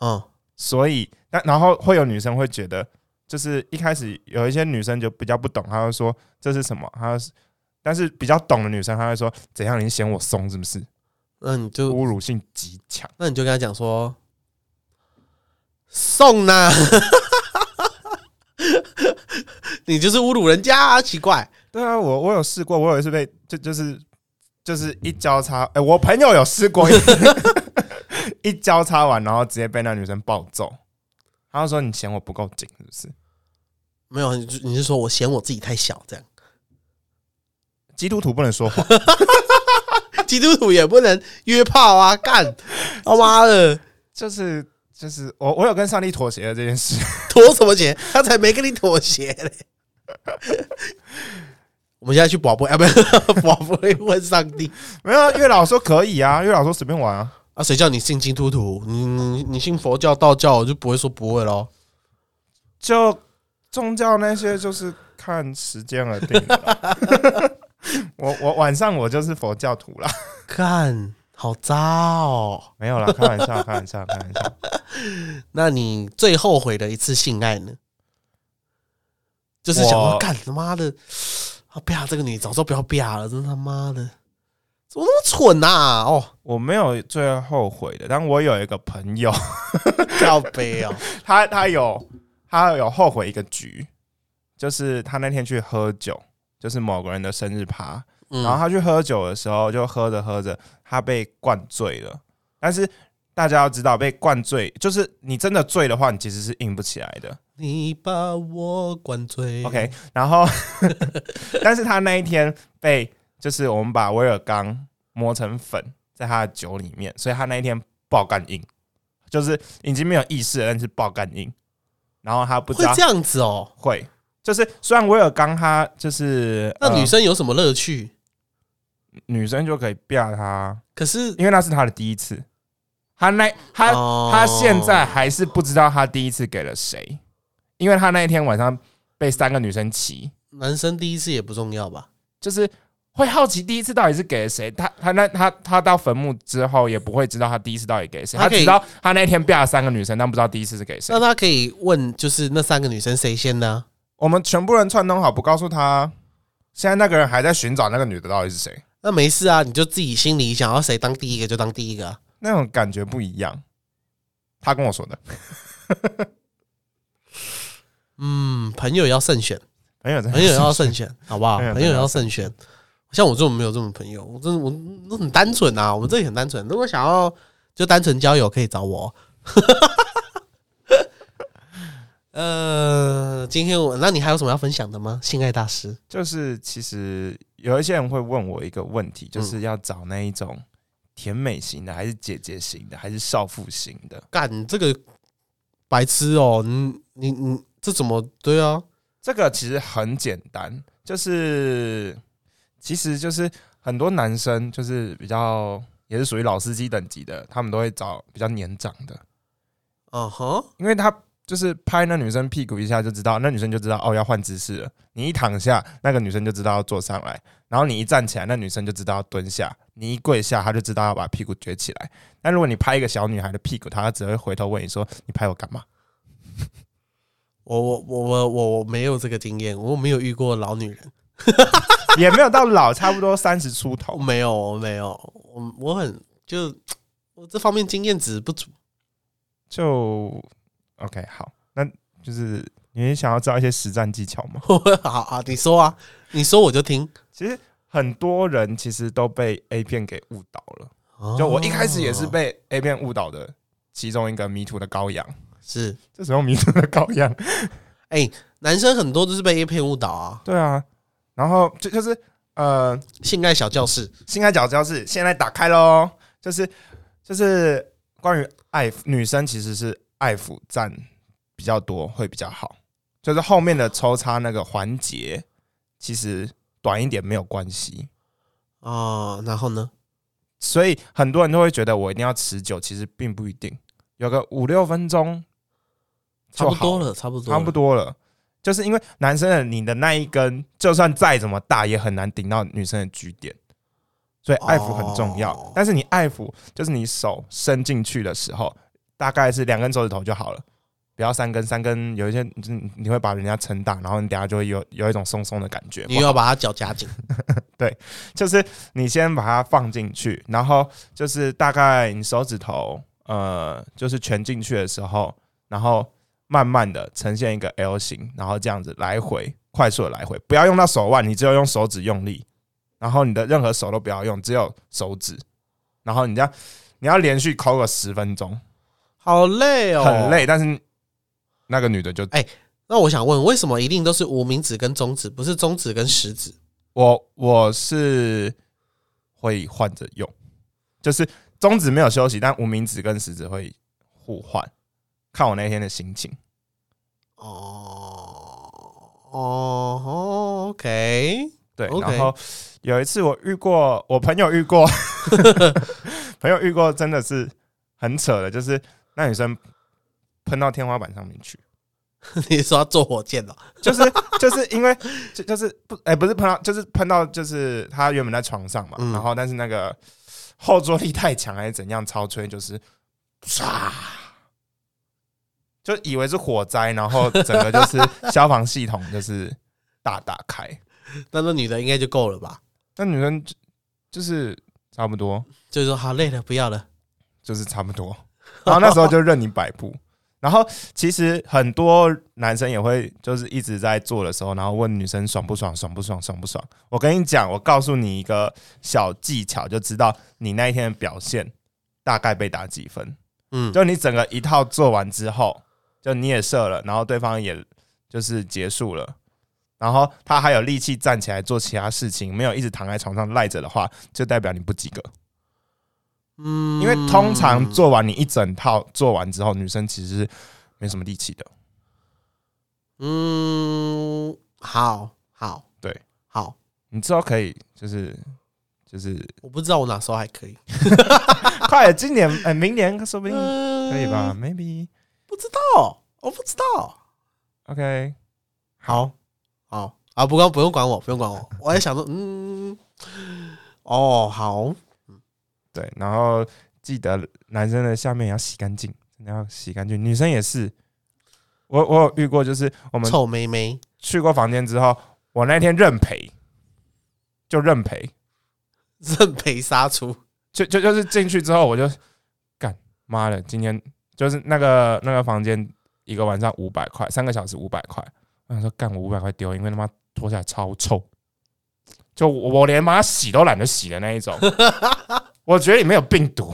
Speaker 2: 嗯，
Speaker 1: 所以但然后会有女生会觉得，就是一开始有一些女生就比较不懂，她会说这是什么，她是但是比较懂的女生，她会说怎样你嫌我松是不是？
Speaker 2: 那你就
Speaker 1: 侮辱性极强。
Speaker 2: 那你就跟她讲说，送呐、(laughs) 你就是侮辱人家啊，奇怪。
Speaker 1: 对啊，我我有试过，我有一次被就就是就是一交叉，哎、我朋友有试过，(laughs) 一交叉完，然后直接被那女生暴揍。他就说你嫌我不够紧，是不是？
Speaker 2: 没有，你就你是说我嫌我自己太小，这样
Speaker 1: 基督徒不能说谎，(laughs)
Speaker 2: 基督徒也不能约炮啊，干 (laughs) 他妈的
Speaker 1: 就是就是我我有跟上帝妥协了这件事。(laughs)
Speaker 2: 妥什么协？他才没跟你妥协嘞。我们现在去保播，啊，不是保播问上帝
Speaker 1: 没有啊，月老说可以啊，月老说随便玩啊。
Speaker 2: 啊，谁叫你信基督徒？你你你信佛教、道教，我就不会说不会咯。
Speaker 1: 就宗教那些就是看时间而定的啦。(laughs) 我我晚上我就是佛教徒啦，
Speaker 2: 看，好渣哦！
Speaker 1: 没有啦，开玩笑，开玩笑，开玩笑。(laughs)
Speaker 2: 那你最后悔的一次性爱呢？就是想说，
Speaker 1: 我
Speaker 2: 干他妈的，啊，不要这个女，早知道不要不要了，真他妈的，怎么那么蠢呐、哦，
Speaker 1: 我没有最后悔的，但我有一个朋友，(laughs)
Speaker 2: 靠背哦，(laughs)
Speaker 1: 他他有他有后悔一个局，就是他那天去喝酒，就是某个人的生日趴，
Speaker 2: 嗯。
Speaker 1: 然后他去喝酒的时候，就喝着喝着，他被灌醉了。但是大家要知道，被灌醉就是你真的醉的话，你其实是硬不起来的。
Speaker 2: 你把我灌醉。
Speaker 1: OK，然后，(laughs) 但是他那一天被就是我们把威尔刚磨成粉在他的酒里面，所以他那一天爆干硬，就是已经没有意识了，但是爆干硬。然后他不知道
Speaker 2: 会这样子哦。
Speaker 1: 会，就是虽然威尔刚他就是
Speaker 2: 那女
Speaker 1: 呃
Speaker 2: 生有什么乐趣？
Speaker 1: 女生就可以啪他，
Speaker 2: 可是
Speaker 1: 因为那是他的第一次。他那他、
Speaker 2: 哦
Speaker 1: 他现在还是不知道他第一次给了谁，因为他那一天晚上被三个女生骑，
Speaker 2: 男生第一次也不重要吧？
Speaker 1: 就是会好奇第一次到底是给了谁。他他那他他到坟墓之后也不会知道他第一次到底给谁，
Speaker 2: 他可以
Speaker 1: 他知道他那天变了三个女生，但不知道第一次是给谁
Speaker 2: 那。他可以问，就是那三个女生谁先呢？
Speaker 1: 我们全部人串通好，不告诉他。现在那个人还在寻找那个女的到底是谁，
Speaker 2: 那没事啊，你就自己心里想要谁当第一个就当第一个啊。
Speaker 1: 那种感觉不一样。他跟我说的，(laughs)
Speaker 2: 嗯，朋友要慎选，
Speaker 1: 朋友
Speaker 2: 朋友要慎选，好不好？
Speaker 1: 朋友
Speaker 2: 朋友要慎选。像我这种没有这种朋友，我真的我都很单纯啊，我们这里很单纯。如果想要就单纯交友，可以找我。(laughs) 呃，今天我那你还有什么要分享的吗？性爱大师，
Speaker 1: 就是其实有一些人会问我一个问题，
Speaker 2: 嗯
Speaker 1: 就是要找那一种甜美型的，还是姐姐型的，还是少妇型的？
Speaker 2: 干你这个白痴哦！你你你这怎么对啊？
Speaker 1: 这个其实很简单，就是其实就是很多男生就是比较也是属于老司机等级的，他们都会找比较年长的，
Speaker 2: 嗯哼，
Speaker 1: 因为他就是拍那女生屁股一下就知道，那女生就知道哦要换姿势了。你一躺下，那个女生就知道要坐上来，然后你一站起来，那女生就知道要蹲下。你一跪下，她就知道要把屁股撅起来。但如果你拍一个小女孩的屁股，她只会回头问你说：“你拍我干嘛
Speaker 2: 我我我我我我没有这个经验，我没有遇过老女人，？” (laughs)
Speaker 1: 也没有到老，差不多三十出头。
Speaker 2: 没有，我没有，我我很就我这方面经验值不足。
Speaker 1: 就 OK，好，那就是你想要知道一些实战技巧吗？(laughs)
Speaker 2: 好好，你说啊，你说我就听。
Speaker 1: 其实很多人其实都被 A 片给误导了。
Speaker 2: 哦
Speaker 1: 就我一开始也是被 A 片误导的其中一个迷途的羔羊。
Speaker 2: 是，
Speaker 1: 这时候迷途的羔羊，
Speaker 2: 哎、男生很多都是被 A 片误导啊。
Speaker 1: 对啊，然后就就是呃，
Speaker 2: 性爱小教室，
Speaker 1: 性爱小教室现在打开喽，就是就是关于爱抚女生其实是爱抚占比较多会比较好，就是后面的抽插那个环节其实短一点没有关系，
Speaker 2: 哦，然后呢？
Speaker 1: 所以很多人都会觉得我一定要持久，其实并不一定，有个五六分钟就好
Speaker 2: 差不多了，差不多，
Speaker 1: 差不。多了。就是因为男生的你的那一根，就算再怎么大，也很难顶到女生的 G 点，所以爱抚很重要。
Speaker 2: 哦
Speaker 1: 但是你爱抚，就是你手伸进去的时候，大概是两根手指头就好了，不要三根。三根有一些你你会把人家撑大，然后你等下就会有有一种松松的感觉。
Speaker 2: 你又要把他脚夹紧，(laughs) 对
Speaker 1: 就是你先把它放进去，然后就是大概你手指头呃，就是全进去的时候，然后慢慢的呈现一个 L 型，然后这样子来回快速的来回，不要用到手腕，你只有用手指用力，然后你的任何手都不要用，只有手指，然后你这样你要连续抠个十分钟，
Speaker 2: 好累哦，
Speaker 1: 很。累，但是那个女的就哎
Speaker 2: 那我想问，为什么一定都是无名指跟中指，不是中指跟食指？
Speaker 1: 我我是会换着用，就是中指没有休息，但无名指跟食指会互换，看我那天的心情。
Speaker 2: 哦哦，OK，
Speaker 1: 对
Speaker 2: OK
Speaker 1: 然后有一次我遇过，我朋友遇过，(laughs) 朋友遇过，真的是很扯的，就是那女生喷到天花板上面去，(laughs)
Speaker 2: 你说要坐火箭哦？(laughs)
Speaker 1: 就是就是因为就就是不哎、不是喷到就是喷到就是她原本在床上嘛，
Speaker 2: 嗯。
Speaker 1: 然后但是那个后坐力太强还是怎样超吹就是唰，就以为是火灾，然后整个就是消防系统就是大打开，
Speaker 2: 那那女的应该就够了吧？
Speaker 1: 那女生就就是差不多
Speaker 2: 就是说好累了，不要了。
Speaker 1: 就是差不多，然后那时候就任你摆布。然后其实很多男生也会就是一直在做的时候，然后问女生爽不爽，爽不爽，爽不爽。我跟你讲，我告诉你一个小技巧，就知道你那一天的表现大概被打几分。
Speaker 2: 嗯，
Speaker 1: 就你整个一套做完之后，就你也射了，然后对方也就是结束了，然后他还有力气站起来做其他事情，没有一直躺在床上赖着的话，就代表你不及格。
Speaker 2: 嗯
Speaker 1: 因为通常做完你一整套做完之后，女生其实是没什么力气的。
Speaker 2: 嗯，好好
Speaker 1: 对，
Speaker 2: 好，
Speaker 1: 你之后可以就是就是
Speaker 2: 我不知道我哪时候还可以，(laughs)
Speaker 1: 快点，今年哎、明年说不定
Speaker 2: 嗯
Speaker 1: 可以吧？Maybe
Speaker 2: 不知道，我不知道。
Speaker 1: OK，
Speaker 2: 好，好。啊，不光不用管我，不用管我，(laughs) 我还想说，嗯，哦，好，
Speaker 1: 对，然后记得男生的下面也要洗干净，真的要洗干净。女生也是，我我有遇过，就是我们
Speaker 2: 臭妹妹，
Speaker 1: 去过房间之后，我那天认赔，就认赔，
Speaker 2: 认赔杀出，
Speaker 1: 就就就是进去之后，我就干妈的，今天就是那个那个房间一个晚上五百块，三个小时五百块。我想说干我五百块丢，因为他妈脱下来超臭，就我我连妈洗都懒得洗的那一种。(laughs) 我觉得里面有病毒，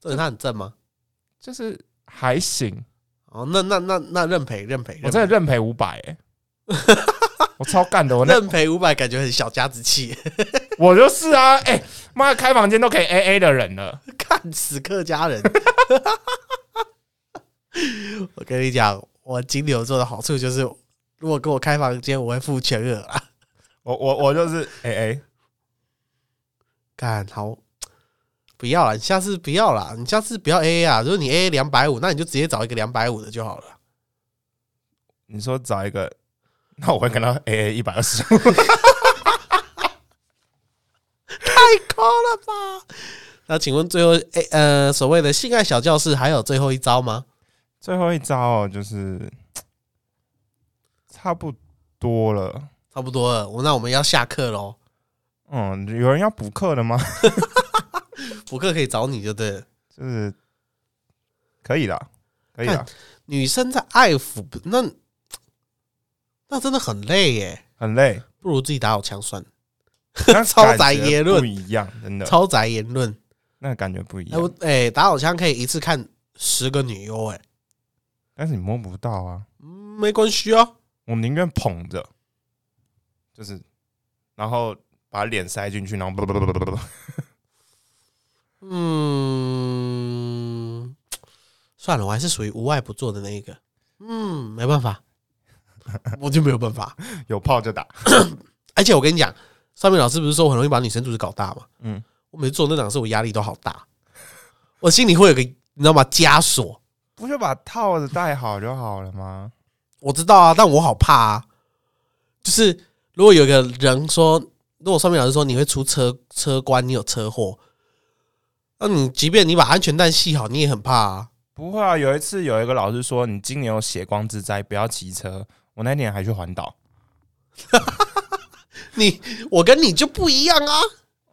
Speaker 2: 这人他很正吗？
Speaker 1: 就是还行，
Speaker 2: 哦，那那那那认赔认赔，
Speaker 1: 我真的认赔。五百哎，(laughs) 我超干的，我那
Speaker 2: 认赔五百，感觉很小家子气，(laughs)
Speaker 1: 我就是啊，哎、妈开房间都可以 A A 的人了，
Speaker 2: 看死客家人。我跟你讲，我金牛座的好处就是，如果跟我开房间，我会付全额啊。
Speaker 1: 我我我就是哎哎
Speaker 2: 干好，不要了，你下次不要了，你下次不要 A A 啊。如果你 A A 两百五，那你就直接找一个两百五的就好了。
Speaker 1: 你说找一个，那我会跟他 A A 一百二十。(laughs)
Speaker 2: 太高了吧？那请问最后，诶、呃，所谓的性爱小教室还有最后一招吗？
Speaker 1: 最后一招哦，就是 (tsk) 差不多了。
Speaker 2: 差不多了，我那我们要下课喽。
Speaker 1: 嗯，有人要补课的吗？(laughs)
Speaker 2: 补课可以找你就对了。
Speaker 1: 就是可以的，可以的，
Speaker 2: 女生在爱抚，那那真的很累耶，
Speaker 1: 很累。
Speaker 2: 不如自己打好枪算了。(laughs) 超
Speaker 1: 感觉
Speaker 2: 载言论
Speaker 1: 不一样，真的，
Speaker 2: 超宅言论，
Speaker 1: 那感觉不一
Speaker 2: 哎、我
Speaker 1: 样。
Speaker 2: 哎、打手枪可以一次看十个女优，哎，
Speaker 1: 但是你摸不到啊，
Speaker 2: 嗯，没关系啊。
Speaker 1: 我宁愿捧着，就是，然后把脸塞进去，然后不不不不不不，(laughs)
Speaker 2: 嗯，算了，我还是属于无爱不做的那一个。嗯，没办法，(laughs) 我就没有办法。
Speaker 1: 有炮就打。(coughs)
Speaker 2: 而且我跟你讲，上面老师不是说我很容易把女生肚子搞大吗？
Speaker 1: 嗯，
Speaker 2: 我每次做那档事，我压力都好大，我心里会有个你知道吗？枷锁。
Speaker 1: 不就把套子戴好就好了吗？
Speaker 2: 我知道啊，但我好怕啊。就是如果有个人说，如果上面老师说你会出车车关，你有车祸，那你即便你把安全带系好，你也很怕啊。
Speaker 1: 不会啊，有一次有一个老师说你今年有血光之灾，不要骑车。我那年还去环岛。(laughs)
Speaker 2: 你我跟你就不一样啊。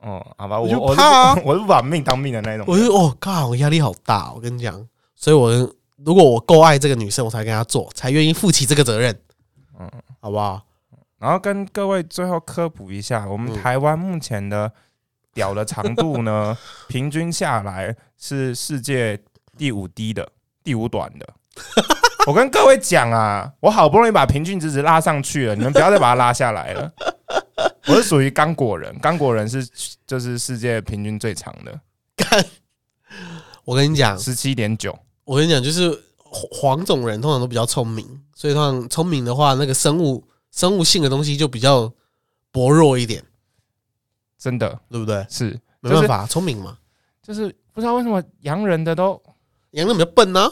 Speaker 1: 哦，好吧，
Speaker 2: 我就怕啊 (laughs)
Speaker 1: 我是不把命当命的那种。
Speaker 2: 我就哦，靠，我压力好大。我跟你讲，所以我如果我够爱这个女生，我才跟她做，才愿意负起这个责任。
Speaker 1: 嗯
Speaker 2: 好不好？
Speaker 1: 然后跟各位最后科普一下，我们
Speaker 2: 嗯
Speaker 1: 台湾目前的屌的长度呢，平均下来是世界第五低的，第五短的。我跟各位讲啊，我好不容易把平均值值拉上去了，你们不要再把它拉下来了。我是属于刚果人，刚果人是就是世界平均最长的，
Speaker 2: 我跟你讲，
Speaker 1: 十七点九。
Speaker 2: 我跟你讲，就是黄黄种人通常都比较聪明，所以通常聪明的话，那个生物生物性的东西就比较薄弱一点，
Speaker 1: 真的
Speaker 2: 对不对？
Speaker 1: 是
Speaker 2: 没办法，聪明嘛。
Speaker 1: 就是不知道为什么洋人的都
Speaker 2: 洋人比较笨呢、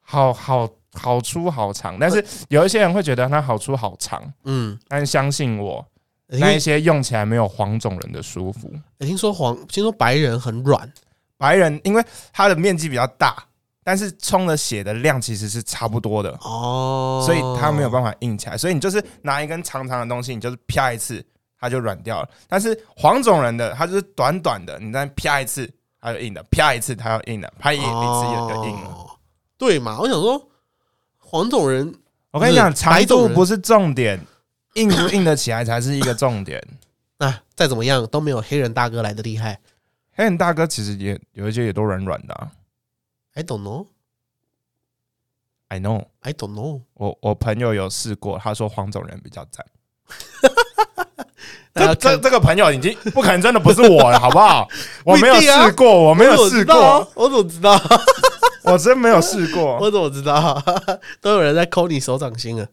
Speaker 1: 好好好粗好长，但是有一些人会觉得他好粗好长，
Speaker 2: 嗯，
Speaker 1: 但是相信我，那一些用起来没有黄种人的舒服。
Speaker 2: 听说黄，听说白人很软，
Speaker 1: 白人因为它的面积比较大，但是冲的血的量其实是差不多的，
Speaker 2: 哦，
Speaker 1: 所以它没有办法硬起来。所以你就是拿一根长长的东西，你就是啪一次，它就软掉了。但是黄种人的，它就是短短的，你再啪一次，它就硬的；啪一次，它要硬的；啪一一次也就硬了。
Speaker 2: 哦对嘛？我想说，黄种人
Speaker 1: 我跟你讲，长度不是重点，硬不硬得起来才是一个重点。
Speaker 2: 那，(laughs) 再怎么样都没有黑人大哥来的厉害。
Speaker 1: 黑人大哥其实也有一些也都软软的、啊、
Speaker 2: I don't
Speaker 1: know,，I know。
Speaker 2: I don't know。
Speaker 1: 我我朋友有试过，他说黄种人比较赞。(laughs)
Speaker 2: 那
Speaker 1: 这这这个朋友已经不可能真的不是我了，好不好？(laughs) 我没有试过，我没有试过，？
Speaker 2: 我怎么知道？
Speaker 1: 我真没有试过。
Speaker 2: 我怎么知道？都有人在抠你手掌心啊！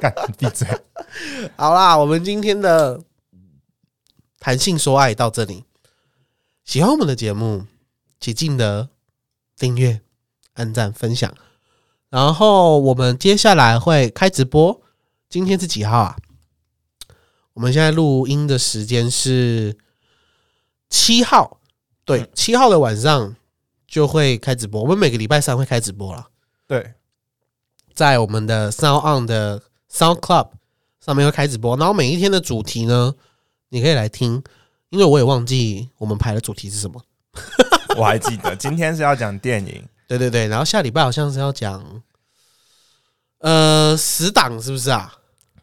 Speaker 2: (laughs)
Speaker 1: 干闭嘴！
Speaker 2: 好啦，我们今天的谈性说爱到这里。喜欢我们的节目，请记得订阅、按赞、分享。然后我们接下来会开直播。今天是几号啊？我们现在录音的时间是七号，对，七号的晚上就会开直播。我们每个礼拜三会开直播了。
Speaker 1: 对，
Speaker 2: 在我们的 Sound On 的 Sound Club 上面会开直播，然后每一天的主题呢，你可以来听，因为我也忘记我们排的主题是什么。(laughs)
Speaker 1: 我还记得今天是要讲电影，
Speaker 2: 对对对，然后下礼拜好像是要讲，呃，死党是不是啊？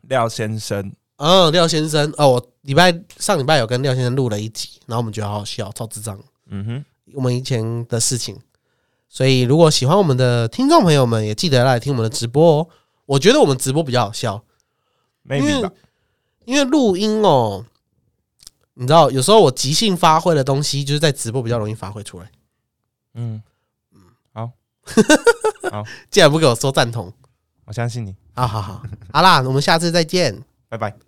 Speaker 1: 廖先生。
Speaker 2: 嗯，廖先生，哦，我礼拜上礼拜有跟廖先生录了一集，然后我们觉得好好笑，超智障，
Speaker 1: 嗯哼，
Speaker 2: 我们以前的事情。所以如果喜欢我们的听众朋友们，也记得来听我们的直播哦。我觉得我们直播比较好笑，因为。因为录音哦，你知道，有时候我即兴发挥的东西，就是在直播比较容易发挥出来。
Speaker 1: 嗯嗯，好，(laughs) 好，
Speaker 2: 既然不给我说赞同，
Speaker 1: 我相信你。
Speaker 2: 好好好，好啦，我们下次再见。
Speaker 1: 拜拜。